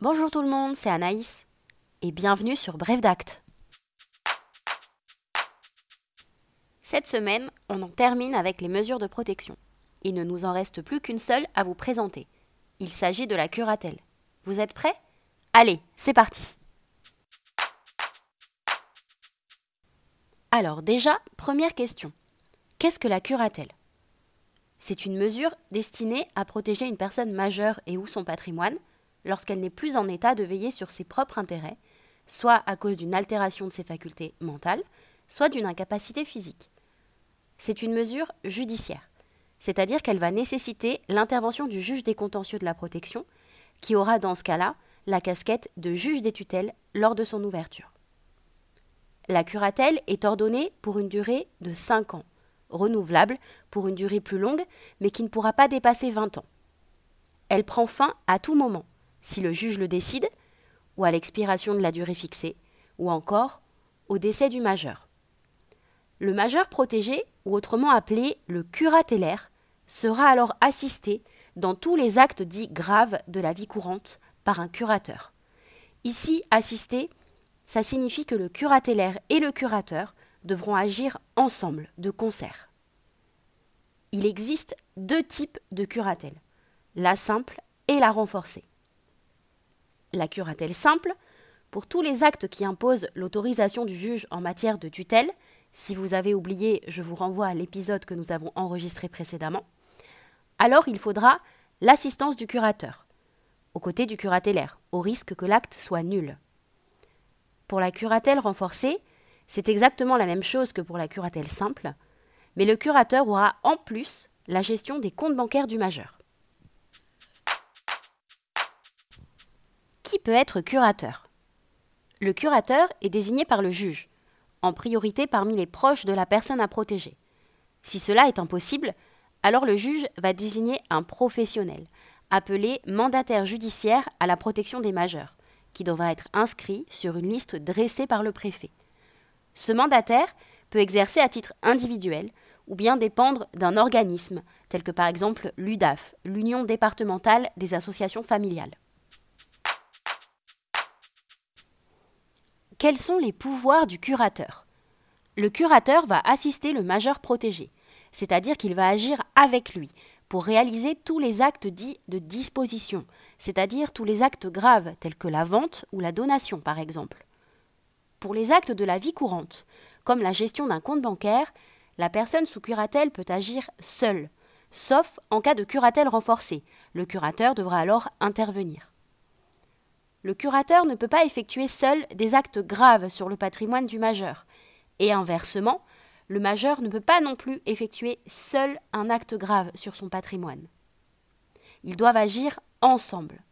Bonjour tout le monde, c'est Anaïs et bienvenue sur Bref d'Acte. Cette semaine, on en termine avec les mesures de protection. Il ne nous en reste plus qu'une seule à vous présenter. Il s'agit de la curatelle. Vous êtes prêts? Allez, c'est parti Alors déjà, première question. Qu'est-ce que la curatelle? C'est une mesure destinée à protéger une personne majeure et ou son patrimoine lorsqu'elle n'est plus en état de veiller sur ses propres intérêts, soit à cause d'une altération de ses facultés mentales, soit d'une incapacité physique. C'est une mesure judiciaire, c'est-à-dire qu'elle va nécessiter l'intervention du juge des contentieux de la protection, qui aura dans ce cas-là la casquette de juge des tutelles lors de son ouverture. La curatelle est ordonnée pour une durée de 5 ans, renouvelable pour une durée plus longue, mais qui ne pourra pas dépasser 20 ans. Elle prend fin à tout moment, si le juge le décide, ou à l'expiration de la durée fixée, ou encore au décès du majeur. Le majeur protégé, ou autrement appelé le curatellaire, sera alors assisté dans tous les actes dits graves de la vie courante par un curateur. Ici, assister, ça signifie que le curatellaire et le curateur devront agir ensemble, de concert. Il existe deux types de curatelle, la simple et la renforcée. La curatelle simple, pour tous les actes qui imposent l'autorisation du juge en matière de tutelle, si vous avez oublié, je vous renvoie à l'épisode que nous avons enregistré précédemment, alors il faudra l'assistance du curateur, aux côtés du curatellaire, au risque que l'acte soit nul. Pour la curatelle renforcée, c'est exactement la même chose que pour la curatelle simple, mais le curateur aura en plus la gestion des comptes bancaires du majeur. Qui peut être curateur Le curateur est désigné par le juge, en priorité parmi les proches de la personne à protéger. Si cela est impossible, alors le juge va désigner un professionnel, appelé mandataire judiciaire à la protection des majeurs, qui devra être inscrit sur une liste dressée par le préfet. Ce mandataire peut exercer à titre individuel ou bien dépendre d'un organisme, tel que par exemple l'UDAF, l'Union départementale des associations familiales. Quels sont les pouvoirs du curateur? Le curateur va assister le majeur protégé, c'est-à-dire qu'il va agir avec lui pour réaliser tous les actes dits de disposition, c'est-à-dire tous les actes graves tels que la vente ou la donation par exemple. Pour les actes de la vie courante, comme la gestion d'un compte bancaire, la personne sous curatelle peut agir seule, sauf en cas de curatelle renforcée. Le curateur devra alors intervenir. Le curateur ne peut pas effectuer seul des actes graves sur le patrimoine du majeur, et inversement, le majeur ne peut pas non plus effectuer seul un acte grave sur son patrimoine. Ils doivent agir ensemble.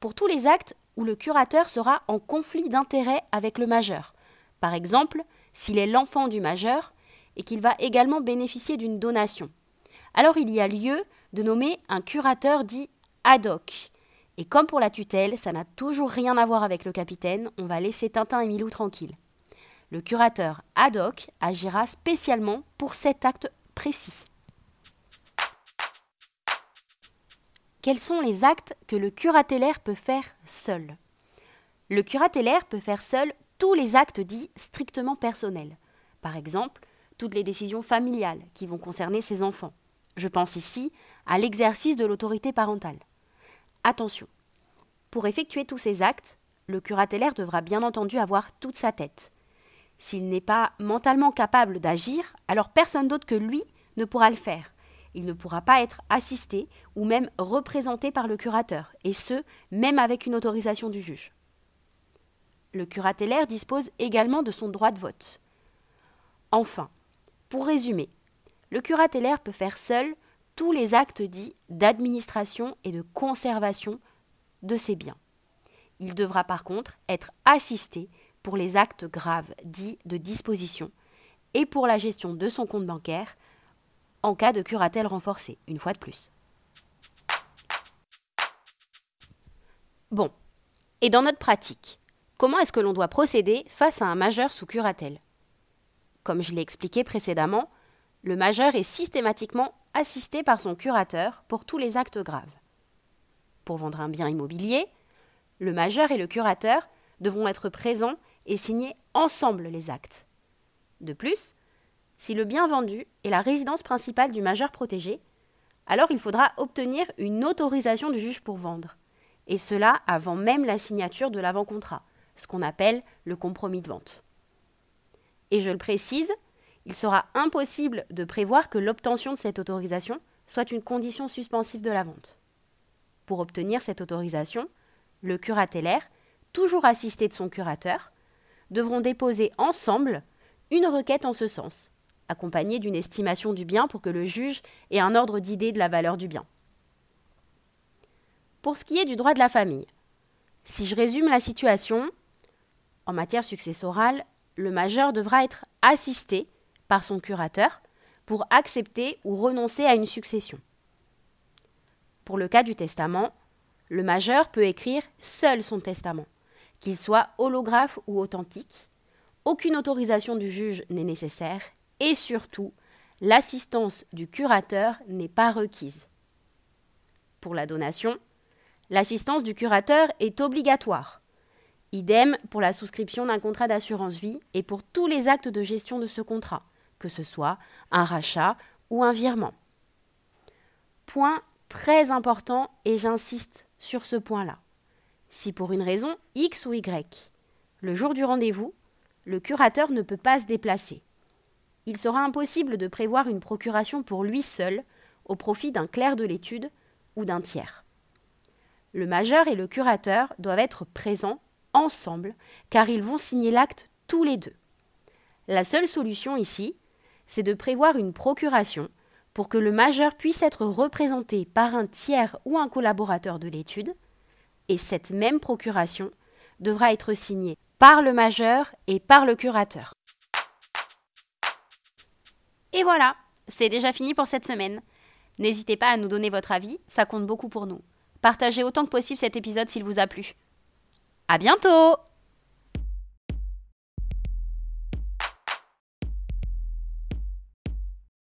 Pour tous les actes où le curateur sera en conflit d'intérêts avec le majeur, par exemple s'il est l'enfant du majeur et qu'il va également bénéficier d'une donation. Alors il y a lieu de nommer un curateur dit ad hoc. Et comme pour la tutelle, ça n'a toujours rien à voir avec le capitaine, on va laisser Tintin et Milou tranquilles. Le curateur ad hoc agira spécialement pour cet acte précis. Quels sont les actes que le curatellaire peut faire seul? Le curatellaire peut faire seul tous les actes dits strictement personnels. Par exemple, toutes les décisions familiales qui vont concerner ses enfants. Je pense ici à l'exercice de l'autorité parentale. Attention, pour effectuer tous ces actes, le curatellaire devra bien entendu avoir toute sa tête. S'il n'est pas mentalement capable d'agir, alors personne d'autre que lui ne pourra le faire. Il ne pourra pas être assisté ou même représenté par le curateur, et ce, même avec une autorisation du juge. Le curatellaire dispose également de son droit de vote. Enfin, pour résumer, le curatellaire peut faire seul tous les actes dits d'administration et de conservation de ses biens. Il devra par contre être assisté pour les actes graves dits de disposition et pour la gestion de son compte bancaire en cas de curatelle renforcée, une fois de plus. Bon, et dans notre pratique, comment est-ce que l'on doit procéder face à un majeur sous curatelle? Comme je l'ai expliqué précédemment, le majeur est systématiquement assisté par son curateur pour tous les actes graves. Pour vendre un bien immobilier, le majeur et le curateur devront être présents et signer ensemble les actes. De plus, si le bien vendu est la résidence principale du majeur protégé, alors il faudra obtenir une autorisation du juge pour vendre, et cela avant même la signature de l'avant-contrat, ce qu'on appelle le compromis de vente. Et je le précise, il sera impossible de prévoir que l'obtention de cette autorisation soit une condition suspensive de la vente. Pour obtenir cette autorisation, le curatellaire, toujours assisté de son curateur, devront déposer ensemble une requête en ce sens, accompagnée d'une estimation du bien pour que le juge ait un ordre d'idée de la valeur du bien. Pour ce qui est du droit de la famille, si je résume la situation, en matière successorale, le majeur devra être assisté son curateur pour accepter ou renoncer à une succession. Pour le cas du testament, le majeur peut écrire seul son testament, qu'il soit holographe ou authentique. Aucune autorisation du juge n'est nécessaire et surtout, l'assistance du curateur n'est pas requise. Pour la donation, l'assistance du curateur est obligatoire. Idem pour la souscription d'un contrat d'assurance vie et pour tous les actes de gestion de ce contrat, que ce soit un rachat ou un virement. Point très important et j'insiste sur ce point-là. Si pour une raison X ou Y, le jour du rendez-vous, le curateur ne peut pas se déplacer, il sera impossible de prévoir une procuration pour lui seul au profit d'un clerc de l'étude ou d'un tiers. Le majeur et le curateur doivent être présents ensemble car ils vont signer l'acte tous les deux. La seule solution ici, c'est de prévoir une procuration pour que le majeur puisse être représenté par un tiers ou un collaborateur de l'étude, et cette même procuration devra être signée par le majeur et par le curateur. Et voilà, c'est déjà fini pour cette semaine. N'hésitez pas à nous donner votre avis, ça compte beaucoup pour nous. Partagez autant que possible cet épisode s'il vous a plu. À bientôt!